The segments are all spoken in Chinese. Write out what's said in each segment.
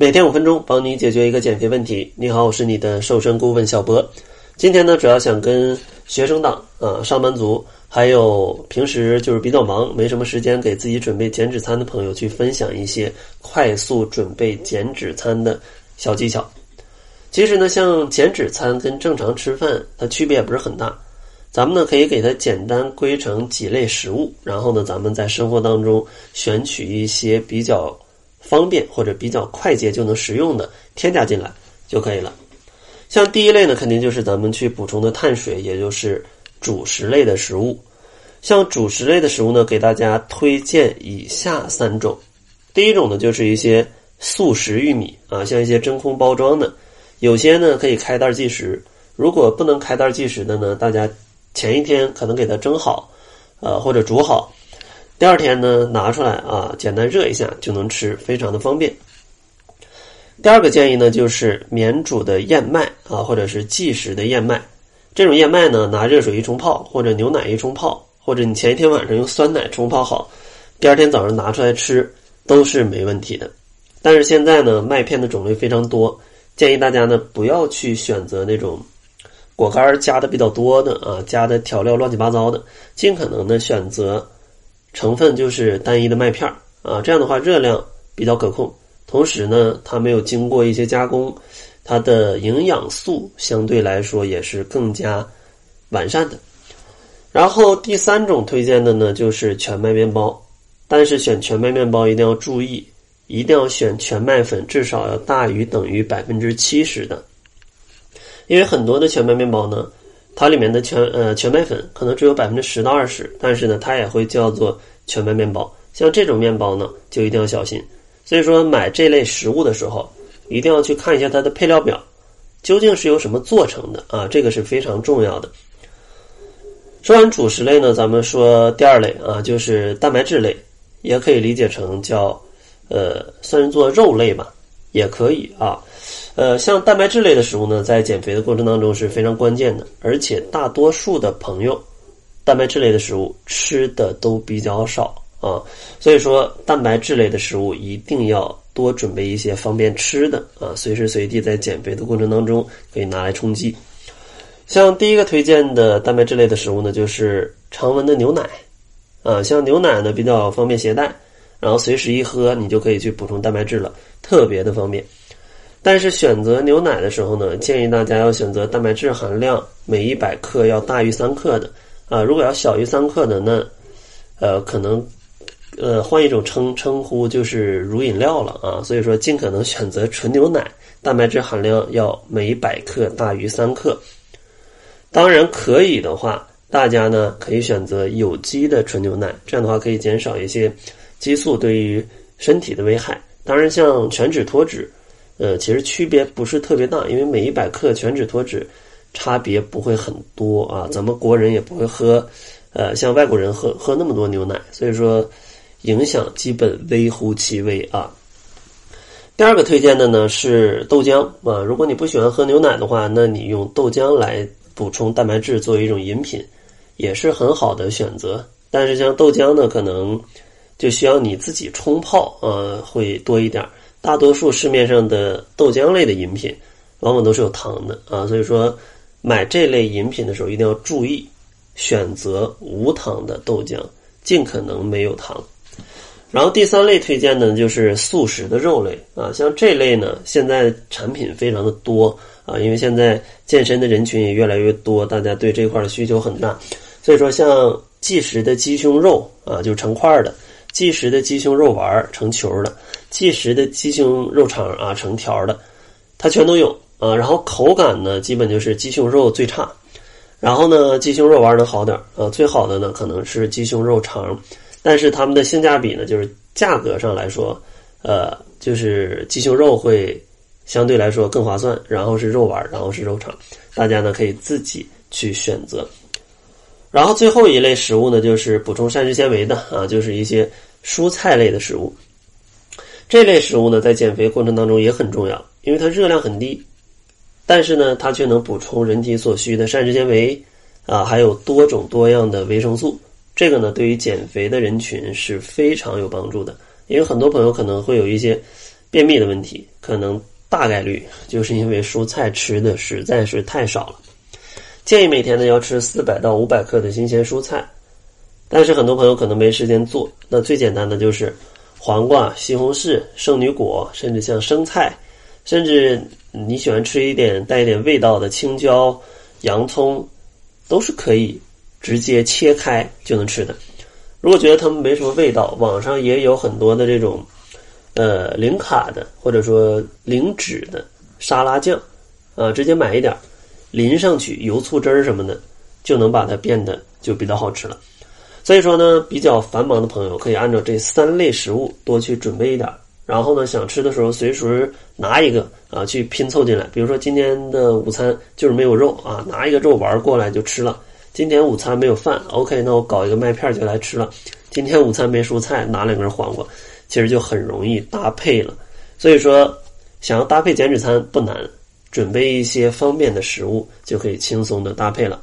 每天五分钟，帮你解决一个减肥问题。你好，我是你的瘦身顾问小博。今天呢，主要想跟学生党啊、上班族，还有平时就是比较忙、没什么时间给自己准备减脂餐的朋友，去分享一些快速准备减脂餐的小技巧。其实呢，像减脂餐跟正常吃饭，它区别也不是很大。咱们呢可以给它简单归成几类食物，然后呢，咱们在生活当中选取一些比较方便或者比较快捷就能食用的添加进来就可以了。像第一类呢，肯定就是咱们去补充的碳水，也就是主食类的食物。像主食类的食物呢，给大家推荐以下三种。第一种呢，就是一些速食玉米啊，像一些真空包装的，有些呢可以开袋即食。如果不能开袋即食的呢，大家前一天可能给它蒸好，呃或者煮好，第二天呢拿出来啊，简单热一下就能吃，非常的方便。第二个建议呢，就是免煮的燕麦啊，或者是即食的燕麦。这种燕麦呢，拿热水一冲泡，或者牛奶一冲泡，或者你前一天晚上用酸奶冲泡好，第二天早上拿出来吃都是没问题的。但是现在呢，麦片的种类非常多，建议大家呢不要去选择那种果干加的比较多的啊，加的调料乱七八糟的，尽可能的选择成分就是单一的麦片啊，这样的话热量比较可控。同时呢，它没有经过一些加工，它的营养素相对来说也是更加完善的。然后第三种推荐的呢，就是全麦面包，但是选全麦面包一定要注意，一定要选全麦粉至少要大于等于百分之七十的，因为很多的全麦面包呢，它里面的全呃全麦粉可能只有百分之十到二十，但是呢，它也会叫做全麦面包。像这种面包呢，就一定要小心。所以说，买这类食物的时候，一定要去看一下它的配料表，究竟是由什么做成的啊？这个是非常重要的。说完主食类呢，咱们说第二类啊，就是蛋白质类，也可以理解成叫呃，算是做肉类吧，也可以啊。呃，像蛋白质类的食物呢，在减肥的过程当中是非常关键的，而且大多数的朋友，蛋白质类的食物吃的都比较少。啊，所以说蛋白质类的食物一定要多准备一些方便吃的啊，随时随地在减肥的过程当中可以拿来充饥。像第一个推荐的蛋白质类的食物呢，就是常温的牛奶啊，像牛奶呢比较方便携带，然后随时一喝你就可以去补充蛋白质了，特别的方便。但是选择牛奶的时候呢，建议大家要选择蛋白质含量每一百克要大于三克的啊，如果要小于三克的，那呃可能。呃，换一种称称呼就是乳饮料了啊，所以说尽可能选择纯牛奶，蛋白质含量要每百克大于三克。当然可以的话，大家呢可以选择有机的纯牛奶，这样的话可以减少一些激素对于身体的危害。当然，像全脂脱脂，呃，其实区别不是特别大，因为每一百克全脂脱脂差别不会很多啊。咱们国人也不会喝，呃，像外国人喝喝那么多牛奶，所以说。影响基本微乎其微啊。第二个推荐的呢是豆浆啊，如果你不喜欢喝牛奶的话，那你用豆浆来补充蛋白质作为一种饮品，也是很好的选择。但是像豆浆呢，可能就需要你自己冲泡啊，会多一点。大多数市面上的豆浆类的饮品，往往都是有糖的啊，所以说买这类饮品的时候一定要注意选择无糖的豆浆，尽可能没有糖。然后第三类推荐的就是素食的肉类啊，像这类呢，现在产品非常的多啊，因为现在健身的人群也越来越多，大家对这块的需求很大，所以说像即食的鸡胸肉啊，就成块的；即食的鸡胸肉丸成球的；即食的鸡胸肉肠啊成条的，它全都有啊。然后口感呢，基本就是鸡胸肉最差，然后呢鸡胸肉丸能好点啊，最好的呢可能是鸡胸肉肠。但是它们的性价比呢，就是价格上来说，呃，就是鸡胸肉会相对来说更划算，然后是肉丸，然后是肉肠，大家呢可以自己去选择。然后最后一类食物呢，就是补充膳食纤维的 啊，就是一些蔬菜类的食物。这类食物呢，在减肥过程当中也很重要，因为它热量很低，但是呢，它却能补充人体所需的膳食纤维啊，还有多种多样的维生素。这个呢，对于减肥的人群是非常有帮助的，因为很多朋友可能会有一些便秘的问题，可能大概率就是因为蔬菜吃的实在是太少了。建议每天呢要吃四百到五百克的新鲜蔬菜，但是很多朋友可能没时间做，那最简单的就是黄瓜、西红柿、圣女果，甚至像生菜，甚至你喜欢吃一点带一点味道的青椒、洋葱，都是可以直接切开就能吃的。如果觉得它们没什么味道，网上也有很多的这种，呃，零卡的或者说零脂的沙拉酱，啊，直接买一点淋上去，油醋汁儿什么的，就能把它变得就比较好吃了。所以说呢，比较繁忙的朋友可以按照这三类食物多去准备一点，然后呢，想吃的时候随时拿一个啊去拼凑进来。比如说今天的午餐就是没有肉啊，拿一个肉丸过来就吃了。今天午餐没有饭，OK，那我搞一个麦片就来吃了。今天午餐没蔬菜，拿两根黄瓜，其实就很容易搭配了。所以说，想要搭配减脂餐不难，准备一些方便的食物就可以轻松的搭配了。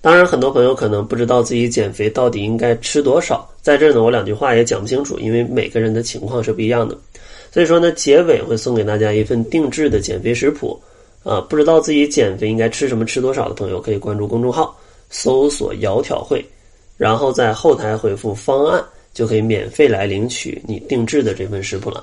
当然，很多朋友可能不知道自己减肥到底应该吃多少，在这呢，我两句话也讲不清楚，因为每个人的情况是不一样的。所以说呢，结尾会送给大家一份定制的减肥食谱。啊，不知道自己减肥应该吃什么、吃多少的朋友，可以关注公众号，搜索“窈窕会”，然后在后台回复“方案”，就可以免费来领取你定制的这份食谱了。